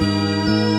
Música